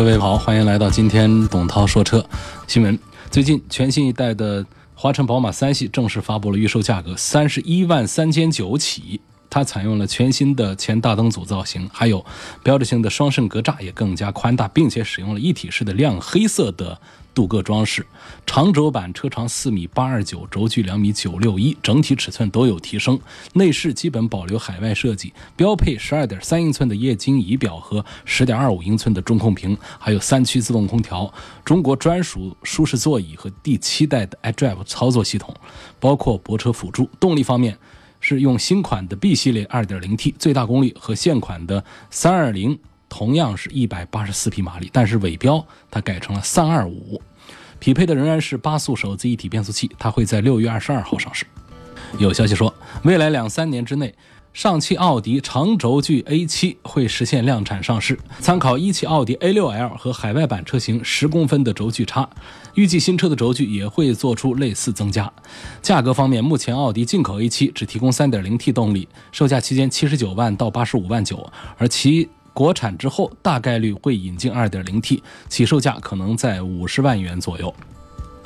各位好，欢迎来到今天董涛说车新闻。最近全新一代的华晨宝马三系正式发布了预售价格，三十一万三千九起。它采用了全新的前大灯组造型，还有标志性的双肾格栅，也更加宽大，并且使用了一体式的亮黑色的镀铬装饰。长轴版车长四米八二九，轴距两米九六一，整体尺寸都有提升。内饰基本保留海外设计，标配十二点三英寸的液晶仪表和十点二五英寸的中控屏，还有三区自动空调、中国专属舒适座椅和第七代的 iDrive 操作系统，包括泊车辅助。动力方面。是用新款的 B 系列 2.0T 最大功率和现款的320同样是一百八十四匹马力，但是尾标它改成了325，匹配的仍然是八速手自一体变速器，它会在六月二十二号上市。有消息说，未来两三年之内。上汽奥迪长轴距 A7 会实现量产上市，参考一汽奥迪 A6L 和海外版车型十公分的轴距差，预计新车的轴距也会做出类似增加。价格方面，目前奥迪进口 A7 只提供 3.0T 动力，售价期间七十九万到八十五万九，而其国产之后大概率会引进 2.0T，起售价可能在五十万元左右。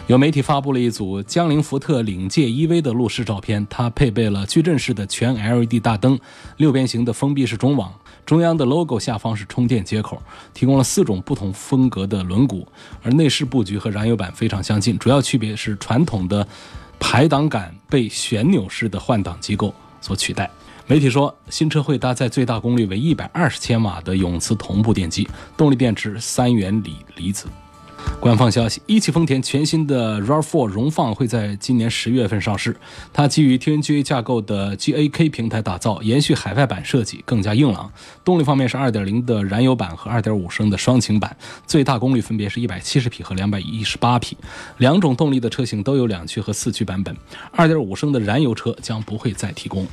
有媒体发布了一组江铃福特领界 EV 的路试照片，它配备了矩阵式的全 LED 大灯、六边形的封闭式中网，中央的 logo 下方是充电接口，提供了四种不同风格的轮毂，而内饰布局和燃油版非常相近，主要区别是传统的排挡杆被旋钮式的换挡机构所取代。媒体说，新车会搭载最大功率为一百二十千瓦的永磁同步电机，动力电池三元锂离子。官方消息：一汽丰田全新的 RAV4 荣放会在今年十月份上市。它基于 TNGA 架构的 GAK 平台打造，延续海外版设计，更加硬朗。动力方面是2.0的燃油版和2.5升的双擎版，最大功率分别是一百七十匹和两百一十八匹。两种动力的车型都有两驱和四驱版本。2.5升的燃油车将不会再提供。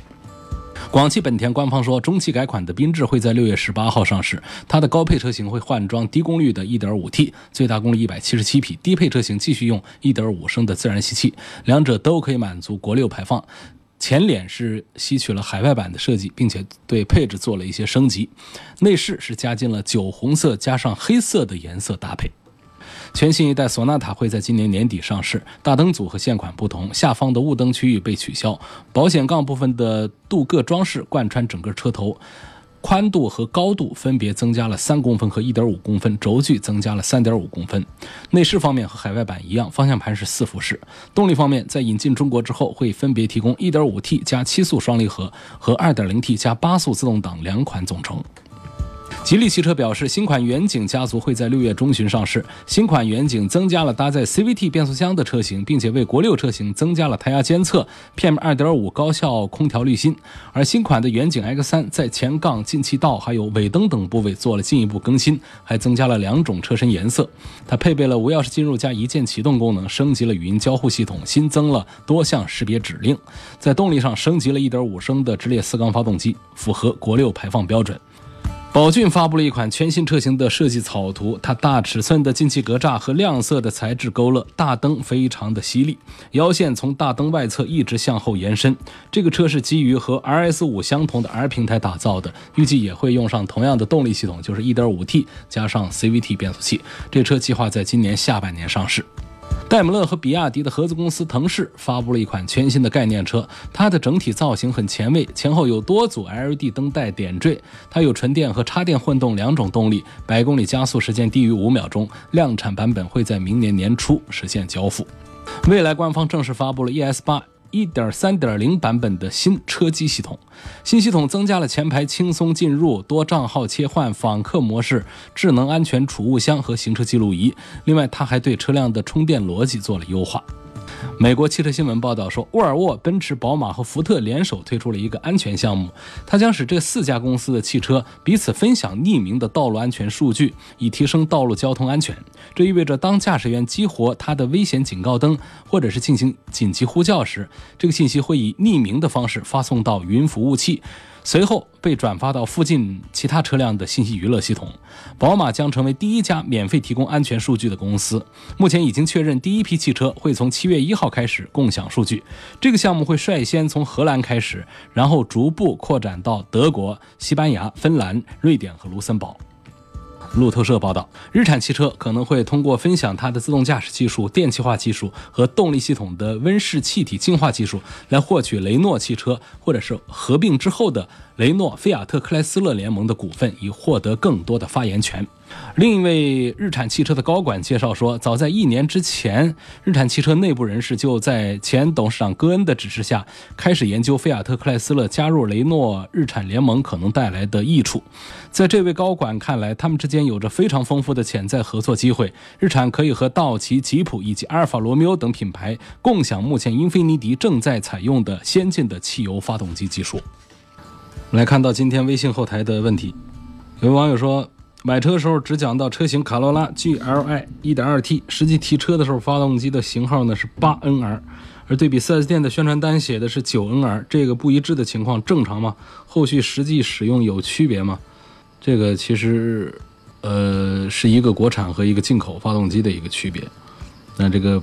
广汽本田官方说，中期改款的缤智会在六月十八号上市。它的高配车型会换装低功率的 1.5T，最大功率177匹；低配车型继续用1.5升的自然吸气，两者都可以满足国六排放。前脸是吸取了海外版的设计，并且对配置做了一些升级。内饰是加进了酒红色加上黑色的颜色搭配。全新一代索纳塔会在今年年底上市，大灯组和现款不同，下方的雾灯区域被取消，保险杠部分的镀铬装饰贯穿整个车头，宽度和高度分别增加了三公分和一点五公分，轴距增加了三点五公分。内饰方面和海外版一样，方向盘是四辐式。动力方面，在引进中国之后，会分别提供一点五 T 加七速双离合和二点零 T 加八速自动挡两款总成。吉利汽车表示，新款远景家族会在六月中旬上市。新款远景增加了搭载 CVT 变速箱的车型，并且为国六车型增加了胎压监测、PM 2.5高效空调滤芯。而新款的远景 X3 在前杠、进气道还有尾灯等部位做了进一步更新，还增加了两种车身颜色。它配备了无钥匙进入加一键启动功能，升级了语音交互系统，新增了多项识别指令。在动力上，升级了1.5升的直列四缸发动机，符合国六排放标准。宝骏发布了一款全新车型的设计草图，它大尺寸的进气格栅和亮色的材质勾勒，大灯非常的犀利，腰线从大灯外侧一直向后延伸。这个车是基于和 RS 五相同的 R 平台打造的，预计也会用上同样的动力系统，就是 1.5T 加上 CVT 变速器。这车计划在今年下半年上市。戴姆勒和比亚迪的合资公司腾势发布了一款全新的概念车，它的整体造型很前卫，前后有多组 LED 灯带点缀。它有纯电和插电混动两种动力，百公里加速时间低于五秒钟。量产版本会在明年年初实现交付。未来官方正式发布了 ES 八。1.3.0版本的新车机系统，新系统增加了前排轻松进入、多账号切换、访客模式、智能安全储物箱和行车记录仪。另外，它还对车辆的充电逻辑做了优化。美国汽车新闻报道说，沃尔沃、奔驰、宝马和福特联手推出了一个安全项目，它将使这四家公司的汽车彼此分享匿名的道路安全数据，以提升道路交通安全。这意味着，当驾驶员激活他的危险警告灯，或者是进行紧急呼叫时，这个信息会以匿名的方式发送到云服务器。随后被转发到附近其他车辆的信息娱乐系统。宝马将成为第一家免费提供安全数据的公司。目前已经确认，第一批汽车会从七月一号开始共享数据。这个项目会率先从荷兰开始，然后逐步扩展到德国、西班牙、芬兰、瑞典和卢森堡。路透社报道，日产汽车可能会通过分享它的自动驾驶技术、电气化技术和动力系统的温室气体净化技术，来获取雷诺汽车或者是合并之后的雷诺菲亚特克莱斯勒联盟的股份，以获得更多的发言权。另一位日产汽车的高管介绍说，早在一年之前，日产汽车内部人士就在前董事长戈恩的指示下，开始研究菲亚特克莱斯勒加入雷诺日产联盟可能带来的益处。在这位高管看来，他们之间有着非常丰富的潜在合作机会。日产可以和道奇、吉普以及阿尔法罗密欧等品牌共享目前英菲尼迪正在采用的先进的汽油发动机技术。我们来看到今天微信后台的问题，有位网友说。买车的时候只讲到车型卡罗拉 GLI 1.2T，实际提车的时候发动机的型号呢是 8NR，而对比 4S 店的宣传单写的是 9NR，这个不一致的情况正常吗？后续实际使用有区别吗？这个其实，呃，是一个国产和一个进口发动机的一个区别。那这个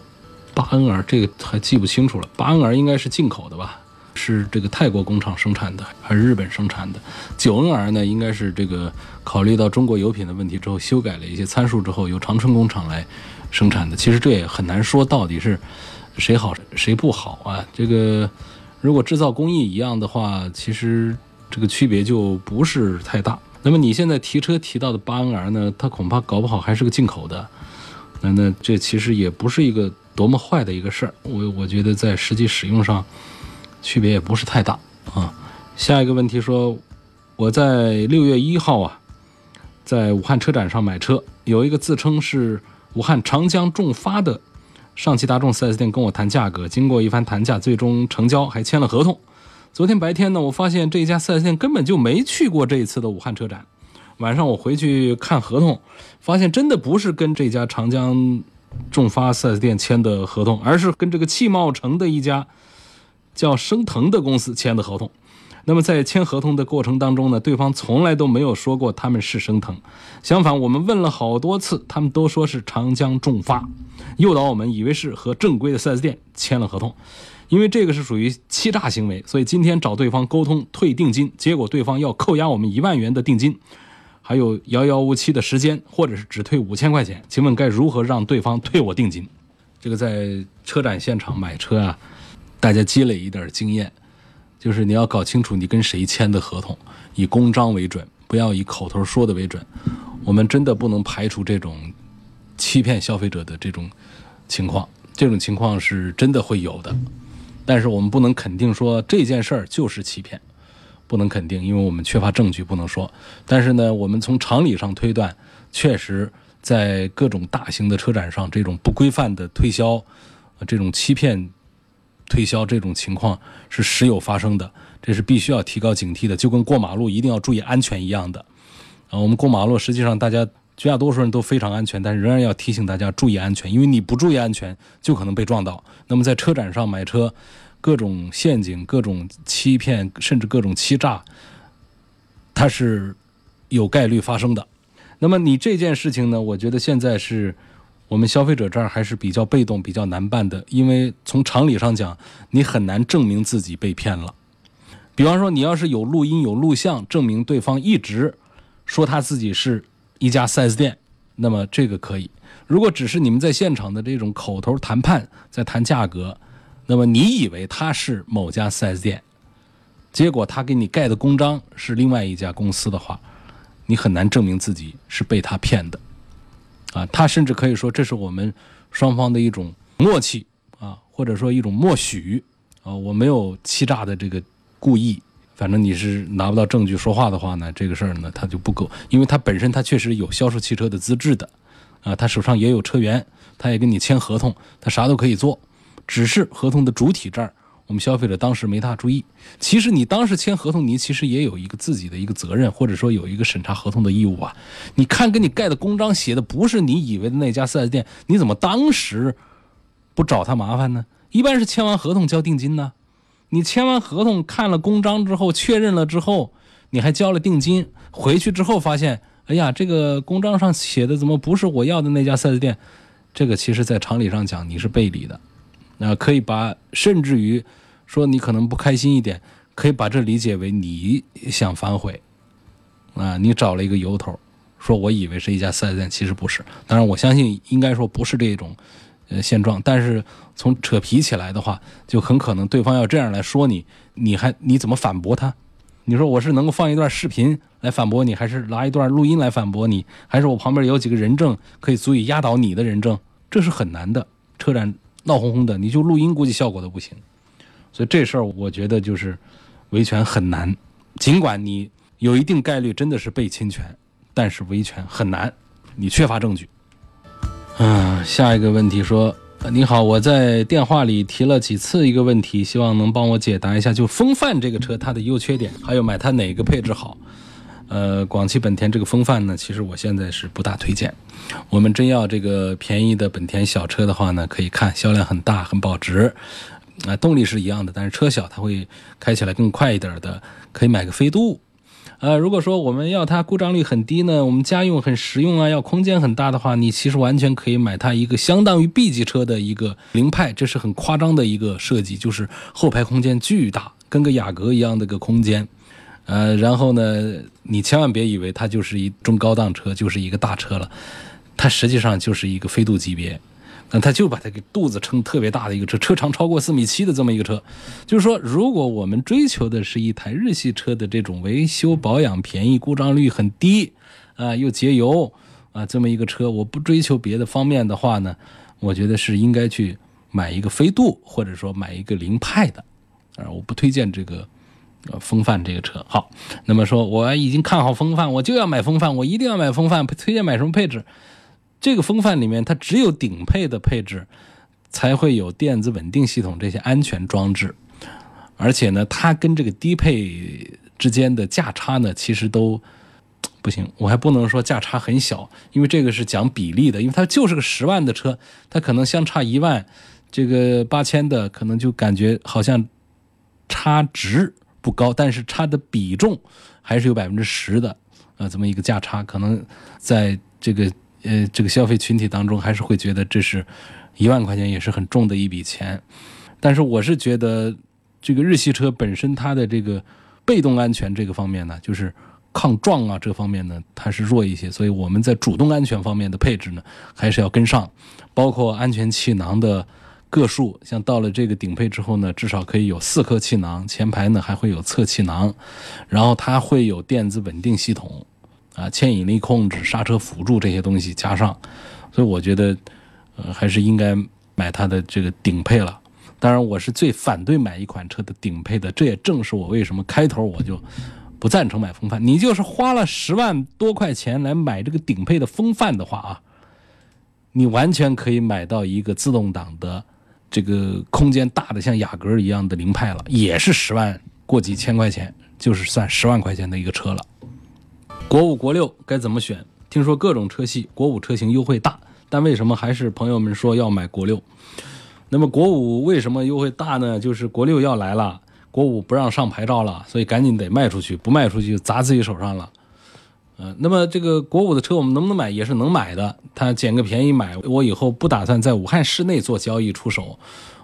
8NR 这个还记不清楚了，8NR 应该是进口的吧？是这个泰国工厂生产的还是日本生产的？九 NR 呢？应该是这个考虑到中国油品的问题之后，修改了一些参数之后，由长春工厂来生产的。其实这也很难说到底是谁好谁不好啊。这个如果制造工艺一样的话，其实这个区别就不是太大。那么你现在提车提到的八 NR 呢？它恐怕搞不好还是个进口的。那那这其实也不是一个多么坏的一个事儿。我我觉得在实际使用上。区别也不是太大啊。下一个问题说，我在六月一号啊，在武汉车展上买车，有一个自称是武汉长江众发的上汽大众 4S 店跟我谈价格，经过一番谈价，最终成交，还签了合同。昨天白天呢，我发现这家 4S 店根本就没去过这一次的武汉车展。晚上我回去看合同，发现真的不是跟这家长江众发 4S 店签的合同，而是跟这个汽贸城的一家。叫升腾的公司签的合同，那么在签合同的过程当中呢，对方从来都没有说过他们是升腾，相反，我们问了好多次，他们都说是长江重发，诱导我们以为是和正规的 4S 店签了合同，因为这个是属于欺诈行为，所以今天找对方沟通退定金，结果对方要扣押我们一万元的定金，还有遥遥无期的时间，或者是只退五千块钱，请问该如何让对方退我定金？这个在车展现场买车啊。大家积累一点经验，就是你要搞清楚你跟谁签的合同，以公章为准，不要以口头说的为准。我们真的不能排除这种欺骗消费者的这种情况，这种情况是真的会有的。但是我们不能肯定说这件事儿就是欺骗，不能肯定，因为我们缺乏证据，不能说。但是呢，我们从常理上推断，确实在各种大型的车展上，这种不规范的推销，这种欺骗。推销这种情况是时有发生的，这是必须要提高警惕的，就跟过马路一定要注意安全一样的。啊，我们过马路，实际上大家绝大多数人都非常安全，但是仍然要提醒大家注意安全，因为你不注意安全，就可能被撞到。那么在车展上买车，各种陷阱、各种欺骗，甚至各种欺诈，它是有概率发生的。那么你这件事情呢？我觉得现在是。我们消费者这儿还是比较被动、比较难办的，因为从常理上讲，你很难证明自己被骗了。比方说，你要是有录音、有录像，证明对方一直说他自己是一家 4S 店，那么这个可以。如果只是你们在现场的这种口头谈判，在谈价格，那么你以为他是某家 4S 店，结果他给你盖的公章是另外一家公司的话，你很难证明自己是被他骗的。啊，他甚至可以说这是我们双方的一种默契啊，或者说一种默许啊，我没有欺诈的这个故意。反正你是拿不到证据说话的话呢，这个事儿呢他就不够，因为他本身他确实有销售汽车的资质的啊，他手上也有车源，他也跟你签合同，他啥都可以做，只是合同的主体这儿，我们消费者当时没大注意。其实你当时签合同，你其实也有一个自己的一个责任，或者说有一个审查合同的义务啊。你看，给你盖的公章写的不是你以为的那家 4S 店，你怎么当时不找他麻烦呢？一般是签完合同交定金呢。你签完合同看了公章之后，确认了之后，你还交了定金，回去之后发现，哎呀，这个公章上写的怎么不是我要的那家 4S 店？这个其实，在常理上讲，你是背离的。那可以把，甚至于说你可能不开心一点，可以把这理解为你想反悔啊，你找了一个由头，说我以为是一家四 S 店，其实不是。当然，我相信应该说不是这种呃现状，但是从扯皮起来的话，就很可能对方要这样来说你，你还你怎么反驳他？你说我是能够放一段视频来反驳你，还是拿一段录音来反驳你，还是我旁边有几个人证可以足以压倒你的人证？这是很难的。车展闹哄哄的，你就录音估计效果都不行。所以这事儿我觉得就是维权很难，尽管你有一定概率真的是被侵权，但是维权很难，你缺乏证据。嗯，下一个问题说。你好，我在电话里提了几次一个问题，希望能帮我解答一下，就风范这个车它的优缺点，还有买它哪个配置好。呃，广汽本田这个风范呢，其实我现在是不大推荐。我们真要这个便宜的本田小车的话呢，可以看销量很大，很保值，啊，动力是一样的，但是车小，它会开起来更快一点的，可以买个飞度。呃，如果说我们要它故障率很低呢，我们家用很实用啊，要空间很大的话，你其实完全可以买它一个相当于 B 级车的一个凌派，这是很夸张的一个设计，就是后排空间巨大，跟个雅阁一样的个空间。呃，然后呢，你千万别以为它就是一中高档车，就是一个大车了，它实际上就是一个飞度级别。那他就把它给肚子撑特别大的一个车，车长超过四米七的这么一个车，就是说，如果我们追求的是一台日系车的这种维修保养便宜、故障率很低，啊，又节油啊，这么一个车，我不追求别的方面的话呢，我觉得是应该去买一个飞度，或者说买一个凌派的，啊，我不推荐这个呃风范这个车。好，那么说我已经看好风范，我就要买风范，我一定要买风范，推荐买什么配置？这个风范里面，它只有顶配的配置才会有电子稳定系统这些安全装置，而且呢，它跟这个低配之间的价差呢，其实都不行。我还不能说价差很小，因为这个是讲比例的，因为它就是个十万的车，它可能相差一万，这个八千的可能就感觉好像差值不高，但是差的比重还是有百分之十的啊，这么一个价差，可能在这个。呃，这个消费群体当中还是会觉得这是一万块钱也是很重的一笔钱，但是我是觉得这个日系车本身它的这个被动安全这个方面呢，就是抗撞啊这方面呢它是弱一些，所以我们在主动安全方面的配置呢还是要跟上，包括安全气囊的个数，像到了这个顶配之后呢，至少可以有四颗气囊，前排呢还会有侧气囊，然后它会有电子稳定系统。啊，牵引力控制、刹车辅助这些东西加上，所以我觉得，呃，还是应该买它的这个顶配了。当然，我是最反对买一款车的顶配的，这也正是我为什么开头我就不赞成买风范。你就是花了十万多块钱来买这个顶配的风范的话啊，你完全可以买到一个自动挡的这个空间大的像雅阁一样的凌派了，也是十万过几千块钱，就是算十万块钱的一个车了。国五、国六该怎么选？听说各种车系国五车型优惠大，但为什么还是朋友们说要买国六？那么国五为什么优惠大呢？就是国六要来了，国五不让上牌照了，所以赶紧得卖出去，不卖出去砸自己手上了。嗯，那么这个国五的车我们能不能买？也是能买的，他捡个便宜买。我以后不打算在武汉市内做交易出手，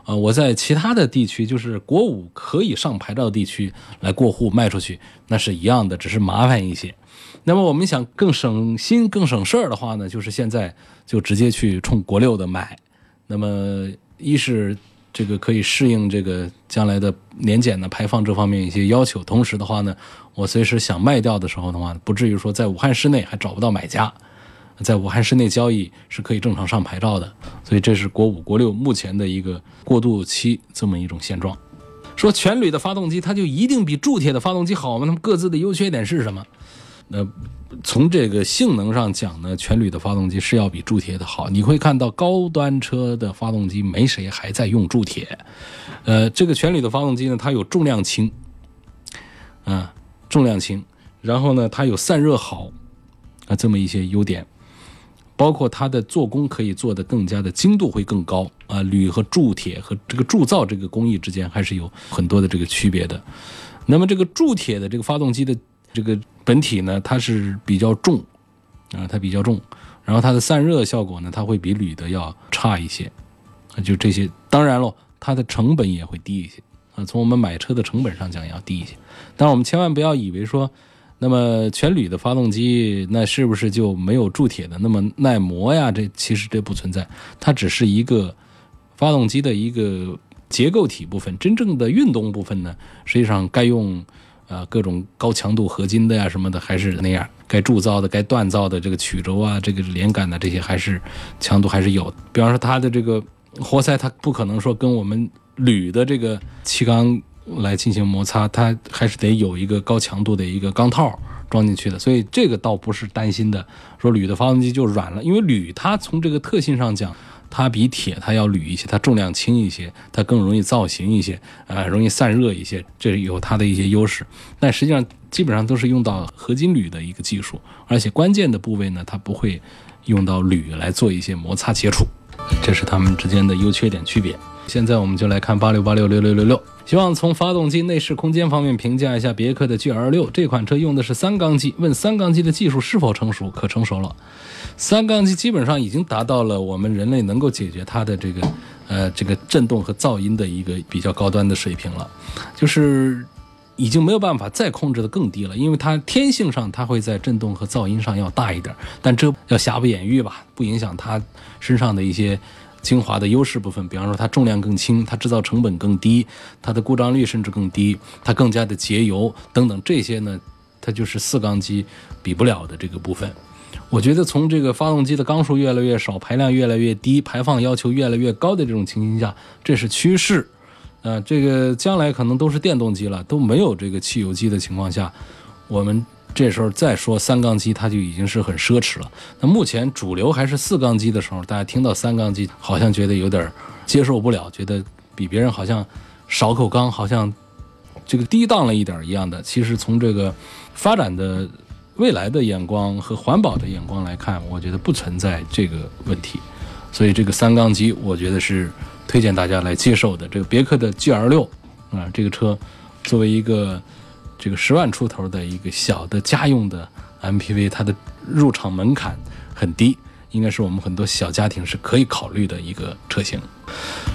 呃，我在其他的地区，就是国五可以上牌照地区来过户卖出去，那是一样的，只是麻烦一些。那么我们想更省心、更省事儿的话呢，就是现在就直接去冲国六的买。那么一是这个可以适应这个将来的年检的排放这方面一些要求，同时的话呢，我随时想卖掉的时候的话，不至于说在武汉市内还找不到买家，在武汉市内交易是可以正常上牌照的。所以这是国五、国六目前的一个过渡期这么一种现状。说全铝的发动机它就一定比铸铁的发动机好吗？它们各自的优缺点是什么？那从这个性能上讲呢，全铝的发动机是要比铸铁的好。你会看到高端车的发动机没谁还在用铸铁，呃，这个全铝的发动机呢，它有重量轻，啊，重量轻，然后呢，它有散热好，啊，这么一些优点。包括它的做工可以做得更加的精度会更高啊，铝和铸铁和这个铸造这个工艺之间还是有很多的这个区别的。那么这个铸铁的这个发动机的这个本体呢，它是比较重啊，它比较重，然后它的散热效果呢，它会比铝的要差一些啊。就这些，当然喽，它的成本也会低一些啊，从我们买车的成本上讲要低一些。但是我们千万不要以为说。那么全铝的发动机，那是不是就没有铸铁的那么耐磨呀？这其实这不存在，它只是一个发动机的一个结构体部分。真正的运动部分呢，实际上该用啊各种高强度合金的呀什么的，还是那样。该铸造的、该锻造的这个曲轴啊、这个连杆的这些，还是强度还是有。比方说它的这个活塞，它不可能说跟我们铝的这个气缸。来进行摩擦，它还是得有一个高强度的一个钢套装进去的，所以这个倒不是担心的。说铝的发动机就软了，因为铝它从这个特性上讲，它比铁它要铝一些，它重量轻一些，它更容易造型一些，啊，容易散热一些，这有它的一些优势。但实际上基本上都是用到合金铝的一个技术，而且关键的部位呢，它不会用到铝来做一些摩擦接触，这是它们之间的优缺点区别。现在我们就来看八六八六六六六六。希望从发动机内饰空间方面评价一下别克的 GL6 这款车用的是三缸机，问三缸机的技术是否成熟？可成熟了，三缸机基本上已经达到了我们人类能够解决它的这个呃这个震动和噪音的一个比较高端的水平了，就是已经没有办法再控制的更低了，因为它天性上它会在震动和噪音上要大一点，但这要瑕不掩瑜吧，不影响它身上的一些。精华的优势部分，比方说它重量更轻，它制造成本更低，它的故障率甚至更低，它更加的节油等等，这些呢，它就是四缸机比不了的这个部分。我觉得从这个发动机的缸数越来越少，排量越来越低，排放要求越来越高的这种情形下，这是趋势。呃，这个将来可能都是电动机了，都没有这个汽油机的情况下，我们。这时候再说三缸机，它就已经是很奢侈了。那目前主流还是四缸机的时候，大家听到三缸机，好像觉得有点接受不了，觉得比别人好像少口缸，好像这个低档了一点一样的。其实从这个发展的未来的眼光和环保的眼光来看，我觉得不存在这个问题。所以这个三缸机，我觉得是推荐大家来接受的。这个别克的 GL 六啊，这个车作为一个。这个十万出头的一个小的家用的 MPV，它的入场门槛很低，应该是我们很多小家庭是可以考虑的一个车型。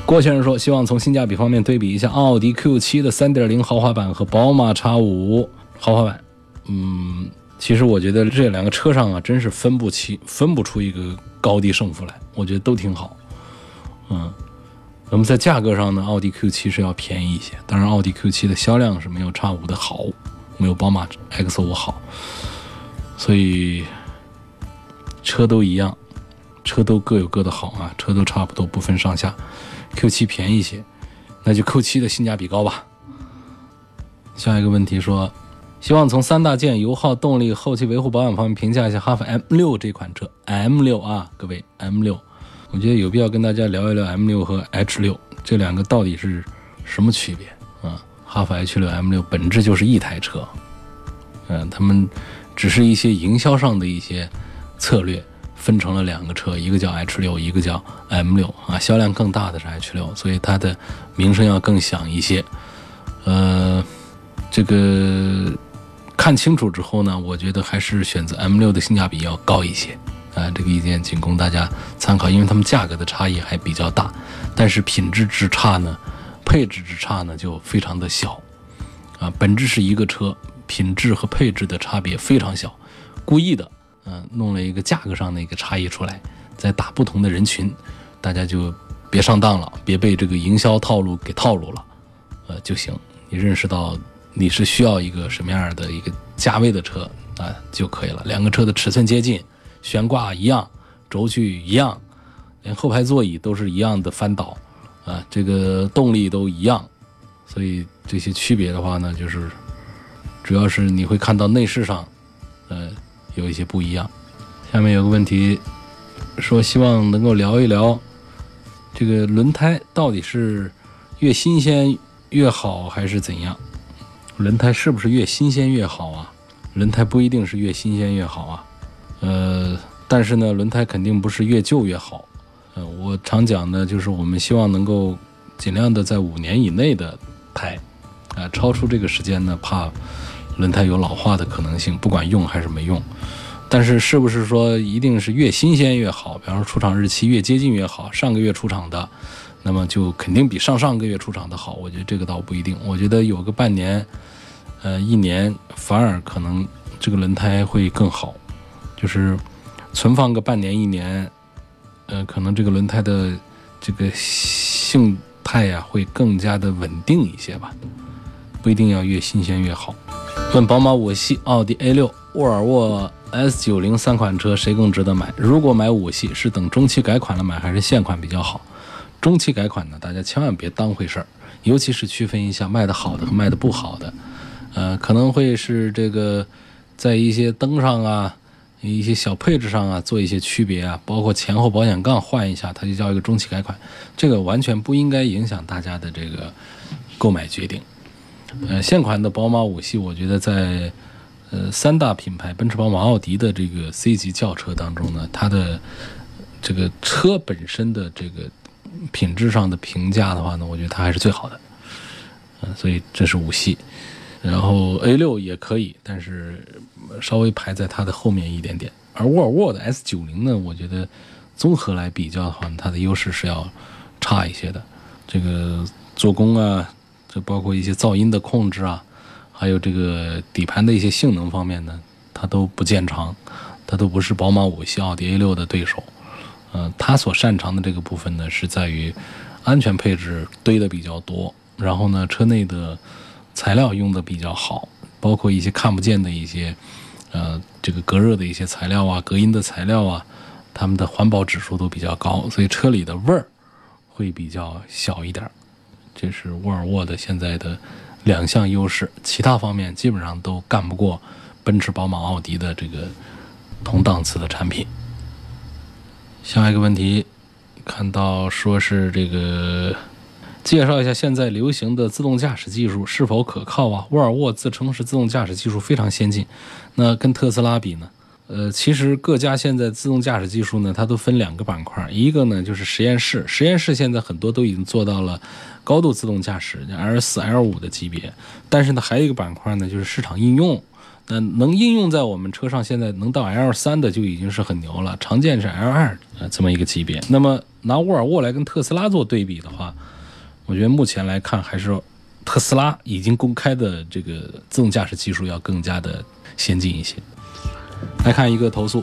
郭先生说，希望从性价比方面对比一下奥迪 Q7 的3.0豪华版和宝马 X5 豪华版。嗯，其实我觉得这两个车上啊，真是分不清、分不出一个高低胜负来。我觉得都挺好。嗯。那么在价格上呢，奥迪 Q7 是要便宜一些。当然，奥迪 Q7 的销量是没有 X5 的好，没有宝马 X5 好。所以车都一样，车都各有各的好啊，车都差不多，不分上下。Q7 便宜些，那就 Q7 的性价比高吧。下一个问题说，希望从三大件、油耗、动力、后期维护保养方面评价一下哈弗 M6 这款车。M6 啊，各位 M6。我觉得有必要跟大家聊一聊 M 六和 H 六这两个到底是什么区别啊？哈弗 H 六、M 六本质就是一台车，嗯，他们只是一些营销上的一些策略，分成了两个车，一个叫 H 六，一个叫 M 六啊，销量更大的是 H 六，所以它的名声要更响一些。呃，这个看清楚之后呢，我觉得还是选择 M 六的性价比要高一些。啊，这个意见仅供大家参考，因为它们价格的差异还比较大，但是品质之差呢，配置之差呢就非常的小，啊，本质是一个车，品质和配置的差别非常小，故意的，嗯，弄了一个价格上的一个差异出来，在打不同的人群，大家就别上当了，别被这个营销套路给套路了，呃就行，你认识到你是需要一个什么样的一个价位的车啊就可以了，两个车的尺寸接近。悬挂一样，轴距一样，连后排座椅都是一样的翻倒，啊，这个动力都一样，所以这些区别的话呢，就是主要是你会看到内饰上，呃，有一些不一样。下面有个问题，说希望能够聊一聊这个轮胎到底是越新鲜越好还是怎样？轮胎是不是越新鲜越好啊？轮胎不一定是越新鲜越好啊。呃，但是呢，轮胎肯定不是越旧越好。呃，我常讲呢，就是我们希望能够尽量的在五年以内的胎，啊，超出这个时间呢，怕轮胎有老化的可能性，不管用还是没用。但是是不是说一定是越新鲜越好？比方说出厂日期越接近越好，上个月出厂的，那么就肯定比上上个月出厂的好。我觉得这个倒不一定。我觉得有个半年，呃，一年反而可能这个轮胎会更好，就是存放个半年一年，呃，可能这个轮胎的这个性态呀会更加的稳定一些吧，不一定要越新鲜越好。问宝马五系、奥迪 A 六、沃尔沃。S 九零三款车谁更值得买？如果买五系，是等中期改款了买，还是现款比较好？中期改款呢，大家千万别当回事儿，尤其是区分一下卖的好的和卖的不好的。呃，可能会是这个在一些灯上啊、一些小配置上啊做一些区别啊，包括前后保险杠换一下，它就叫一个中期改款。这个完全不应该影响大家的这个购买决定。呃，现款的宝马五系，我觉得在。呃，三大品牌奔驰、宝马、奥迪的这个 C 级轿车当中呢，它的这个车本身的这个品质上的评价的话呢，我觉得它还是最好的。嗯，所以这是五系，然后 A 六也可以，但是稍微排在它的后面一点点。而沃尔沃的 S 九零呢，我觉得综合来比较的话，它的优势是要差一些的。这个做工啊，这包括一些噪音的控制啊。还有这个底盘的一些性能方面呢，它都不见长，它都不是宝马五系、奥迪 A 六的对手。呃，它所擅长的这个部分呢，是在于安全配置堆的比较多，然后呢，车内的材料用的比较好，包括一些看不见的一些呃这个隔热的一些材料啊、隔音的材料啊，它们的环保指数都比较高，所以车里的味儿会比较小一点。这是沃尔沃的现在的。两项优势，其他方面基本上都干不过奔驰、宝马、奥迪的这个同档次的产品。下一个问题，看到说是这个介绍一下现在流行的自动驾驶技术是否可靠啊？沃尔沃自称是自动驾驶技术非常先进，那跟特斯拉比呢？呃，其实各家现在自动驾驶技术呢，它都分两个板块，一个呢就是实验室，实验室现在很多都已经做到了高度自动驾驶，L 四、L 五的级别。但是呢，还有一个板块呢，就是市场应用，那能应用在我们车上，现在能到 L 三的就已经是很牛了，常见是 L 二呃这么一个级别。那么拿沃尔沃来跟特斯拉做对比的话，我觉得目前来看，还是特斯拉已经公开的这个自动驾驶技术要更加的先进一些。来看一个投诉，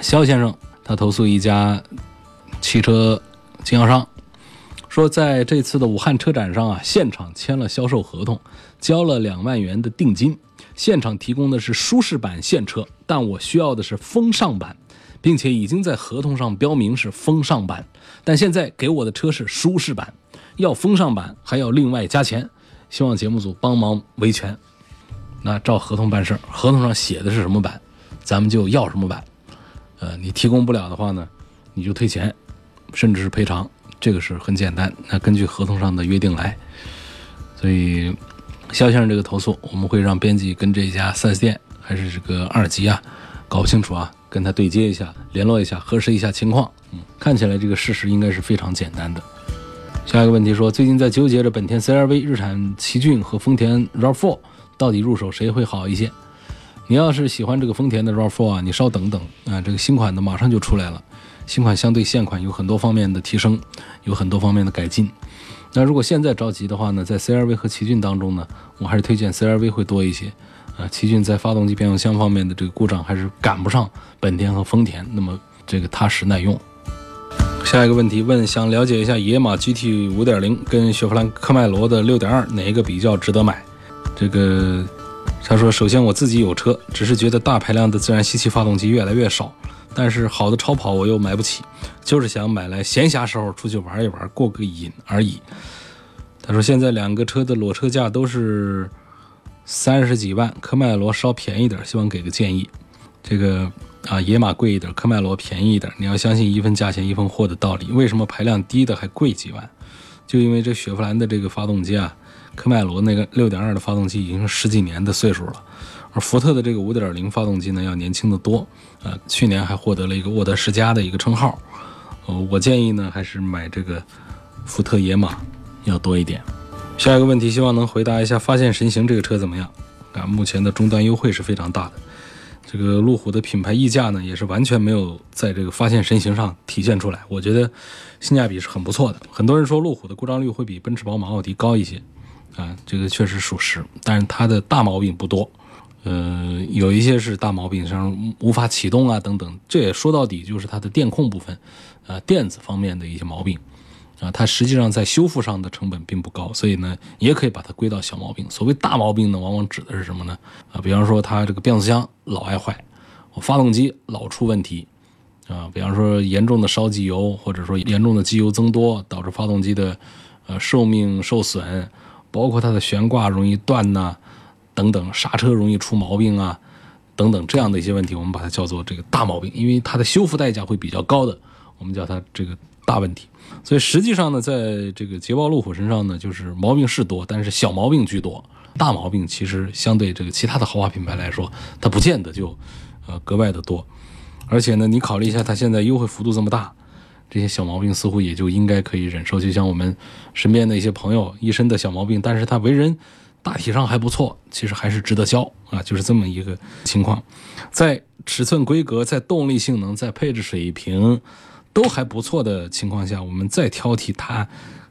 肖先生他投诉一家汽车经销商，说在这次的武汉车展上啊，现场签了销售合同，交了两万元的定金，现场提供的是舒适版现车，但我需要的是风尚版，并且已经在合同上标明是风尚版，但现在给我的车是舒适版，要风尚版还要另外加钱，希望节目组帮忙维权。那照合同办事儿，合同上写的是什么版？咱们就要什么版，呃，你提供不了的话呢，你就退钱，甚至是赔偿，这个是很简单。那根据合同上的约定来。所以，肖先生这个投诉，我们会让编辑跟这家 4S 店还是这个二级啊，搞不清楚啊，跟他对接一下，联络一下，核实一下情况。嗯，看起来这个事实应该是非常简单的。下一个问题说，最近在纠结着本田 CR-V、日产奇骏和丰田 RAV4 到底入手谁会好一些？你要是喜欢这个丰田的 RAV4 啊，你稍等等啊，这个新款的马上就出来了。新款相对现款有很多方面的提升，有很多方面的改进。那如果现在着急的话呢，在 CR-V 和奇骏当中呢，我还是推荐 CR-V 会多一些。啊，奇骏在发动机、变速箱方面的这个故障还是赶不上本田和丰田，那么这个踏实耐用。下一个问题问，想了解一下野马 GT 5.0跟雪佛兰科迈罗的6.2哪一个比较值得买？这个。他说：“首先我自己有车，只是觉得大排量的自然吸气发动机越来越少，但是好的超跑我又买不起，就是想买来闲暇时候出去玩一玩，过个瘾而已。”他说：“现在两个车的裸车价都是三十几万，科迈罗稍便宜点，希望给个建议。”这个啊野马贵一点，科迈罗便宜一点。你要相信一分价钱一分货的道理。为什么排量低的还贵几万？就因为这雪佛兰的这个发动机啊，科迈罗那个六点二的发动机已经十几年的岁数了，而福特的这个五点零发动机呢要年轻的多。呃，去年还获得了一个沃德十佳的一个称号。呃，我建议呢还是买这个福特野马要多一点。下一个问题，希望能回答一下发现神行这个车怎么样？啊，目前的终端优惠是非常大的。这个路虎的品牌溢价呢，也是完全没有在这个发现神行上体现出来。我觉得性价比是很不错的。很多人说路虎的故障率会比奔驰、宝马、奥迪高一些，啊，这个确实属实。但是它的大毛病不多，呃，有一些是大毛病，像无法启动啊等等。这也说到底就是它的电控部分，呃，电子方面的一些毛病。啊，它实际上在修复上的成本并不高，所以呢，也可以把它归到小毛病。所谓大毛病呢，往往指的是什么呢？啊，比方说它这个变速箱老爱坏，我发动机老出问题，啊，比方说严重的烧机油，或者说严重的机油增多，导致发动机的呃寿命受损，包括它的悬挂容易断呐，等等，刹车容易出毛病啊，等等这样的一些问题，我们把它叫做这个大毛病，因为它的修复代价会比较高的，我们叫它这个大问题。所以实际上呢，在这个捷豹路虎身上呢，就是毛病是多，但是小毛病居多，大毛病其实相对这个其他的豪华品牌来说，它不见得就呃格外的多。而且呢，你考虑一下，它现在优惠幅度这么大，这些小毛病似乎也就应该可以忍受。就像我们身边的一些朋友一身的小毛病，但是他为人大体上还不错，其实还是值得交啊，就是这么一个情况。在尺寸规格、在动力性能、在配置水平。都还不错的情况下，我们再挑剔它，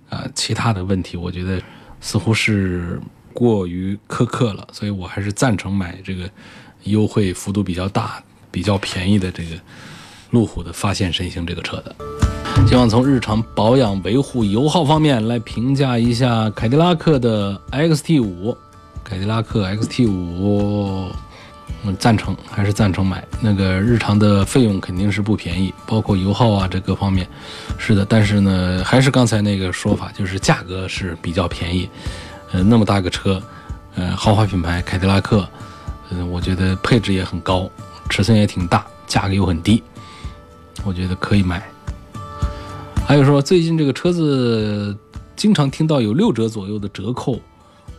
啊，其他的问题，我觉得似乎是过于苛刻了，所以我还是赞成买这个优惠幅度比较大、比较便宜的这个路虎的发现神行这个车的。希望从日常保养、维护、油耗方面来评价一下凯迪拉克的 XT 五，凯迪拉克 XT 五。嗯，赞成还是赞成买那个日常的费用肯定是不便宜，包括油耗啊这各方面，是的。但是呢，还是刚才那个说法，就是价格是比较便宜。呃，那么大个车，呃，豪华品牌凯迪拉克，嗯，我觉得配置也很高，尺寸也挺大，价格又很低，我觉得可以买。还有说最近这个车子经常听到有六折左右的折扣，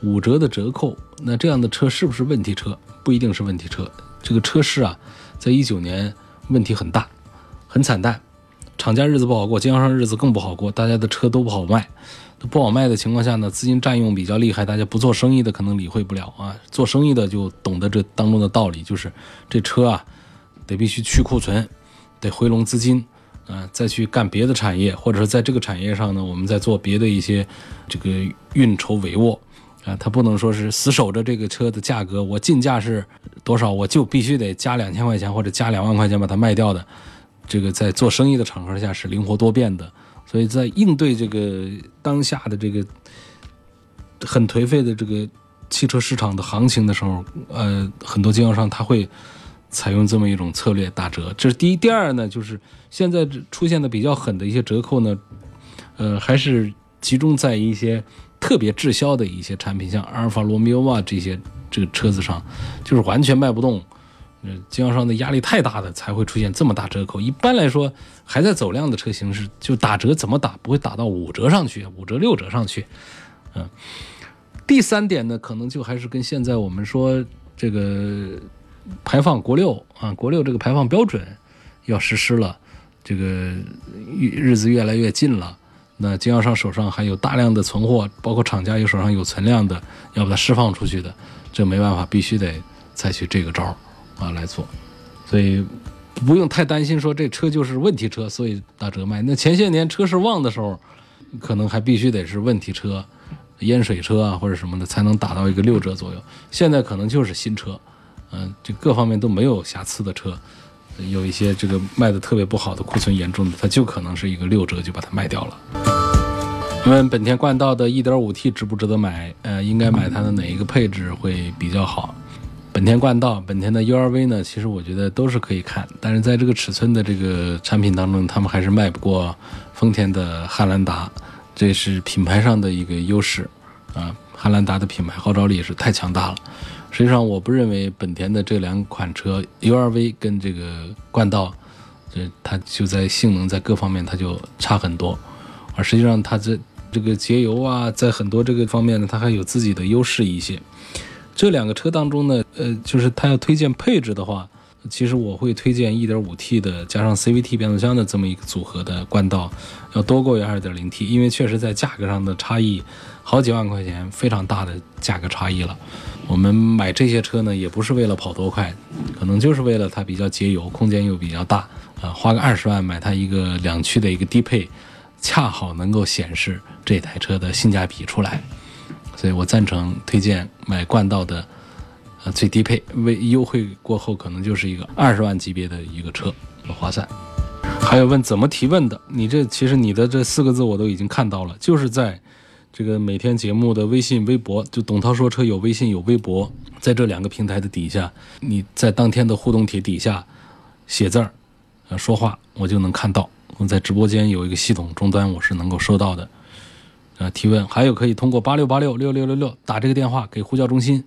五折的折扣，那这样的车是不是问题车？不一定是问题车，这个车市啊，在一九年问题很大，很惨淡，厂家日子不好过，经销商日子更不好过，大家的车都不好卖，不好卖的情况下呢，资金占用比较厉害，大家不做生意的可能理会不了啊，做生意的就懂得这当中的道理，就是这车啊，得必须去库存，得回笼资金，啊，再去干别的产业，或者说在这个产业上呢，我们在做别的一些这个运筹帷幄。啊，他不能说是死守着这个车的价格，我进价是多少，我就必须得加两千块钱或者加两万块钱把它卖掉的。这个在做生意的场合下是灵活多变的，所以在应对这个当下的这个很颓废的这个汽车市场的行情的时候，呃，很多经销商他会采用这么一种策略打折。这是第一，第二呢，就是现在出现的比较狠的一些折扣呢，呃，还是集中在一些。特别滞销的一些产品，像阿尔法罗密欧啊这些这个车子上，就是完全卖不动，呃，经销商的压力太大的才会出现这么大折扣。一般来说，还在走量的车型是就打折怎么打不会打到五折上去，五折六折上去。嗯，第三点呢，可能就还是跟现在我们说这个排放国六啊，国六这个排放标准要实施了，这个日子越来越近了。那经销商手上还有大量的存货，包括厂家有手上有存量的，要把它释放出去的，这没办法，必须得采取这个招儿啊来做。所以不用太担心说这车就是问题车，所以打折卖。那前些年车市旺的时候，可能还必须得是问题车、淹水车啊或者什么的才能打到一个六折左右。现在可能就是新车，嗯，这各方面都没有瑕疵的车。有一些这个卖的特别不好的库存严重的，它就可能是一个六折就把它卖掉了。问本田冠道的 1.5T 值不值得买？呃，应该买它的哪一个配置会比较好？本田冠道、本田的 URV 呢？其实我觉得都是可以看，但是在这个尺寸的这个产品当中，他们还是卖不过丰田的汉兰达，这是品牌上的一个优势啊。汉兰达的品牌号召力也是太强大了。实际上，我不认为本田的这两款车 URV 跟这个冠道，这它就在性能在各方面它就差很多，而实际上它这这个节油啊，在很多这个方面呢，它还有自己的优势一些。这两个车当中呢，呃，就是它要推荐配置的话，其实我会推荐 1.5T 的加上 CVT 变速箱的这么一个组合的冠道，要多过于 2.0T，因为确实在价格上的差异好几万块钱，非常大的价格差异了。我们买这些车呢，也不是为了跑多快，可能就是为了它比较节油，空间又比较大，啊，花个二十万买它一个两驱的一个低配，恰好能够显示这台车的性价比出来。所以我赞成推荐买冠道的，呃，最低配，为优惠过后可能就是一个二十万级别的一个车，划算。还有问怎么提问的？你这其实你的这四个字我都已经看到了，就是在这个每天节目的微信、微博，就董涛说车有微信有微博，在这两个平台的底下，你在当天的互动帖底下写字儿，呃，说话我就能看到。我在直播间有一个系统终端，我是能够收到的。呃，提问还有可以通过八六八六六六六六打这个电话给呼叫中心，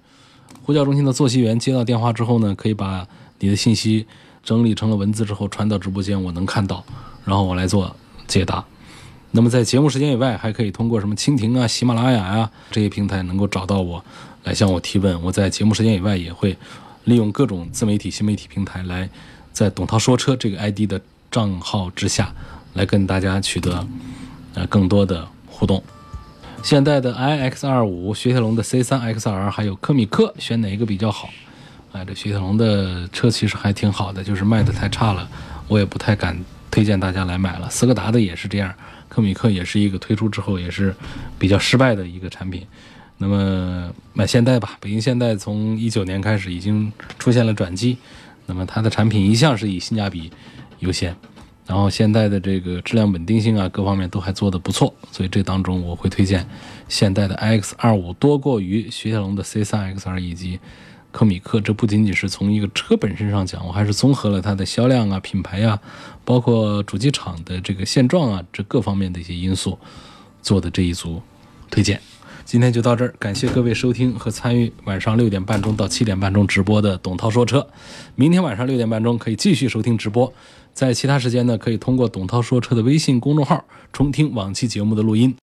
呼叫中心的坐席员接到电话之后呢，可以把你的信息整理成了文字之后传到直播间，我能看到，然后我来做解答。那么在节目时间以外，还可以通过什么蜻蜓啊、喜马拉雅呀这些平台能够找到我，来向我提问。我在节目时间以外也会利用各种自媒体、新媒体平台来在董涛说车这个 ID 的账号之下来跟大家取得呃更多的互动。现代的 iX 二五、雪铁龙的 C 三 XR 还有科米克，选哪一个比较好？哎，这雪铁龙的车其实还挺好的，就是卖的太差了，我也不太敢推荐大家来买了。斯柯达的也是这样，科米克也是一个推出之后也是比较失败的一个产品。那么买现代吧，北京现代从一九年开始已经出现了转机，那么它的产品一向是以性价比优先。然后现代的这个质量稳定性啊，各方面都还做得不错，所以这当中我会推荐现代的 X 二五多过于雪铁龙的 C 三 XR 以及科米克。这不仅仅是从一个车本身上讲，我还是综合了它的销量啊、品牌呀，包括主机厂的这个现状啊，这各方面的一些因素做的这一组推荐。今天就到这儿，感谢各位收听和参与晚上六点半钟到七点半钟直播的董涛说车。明天晚上六点半钟可以继续收听直播。在其他时间呢，可以通过董涛说车的微信公众号重听往期节目的录音。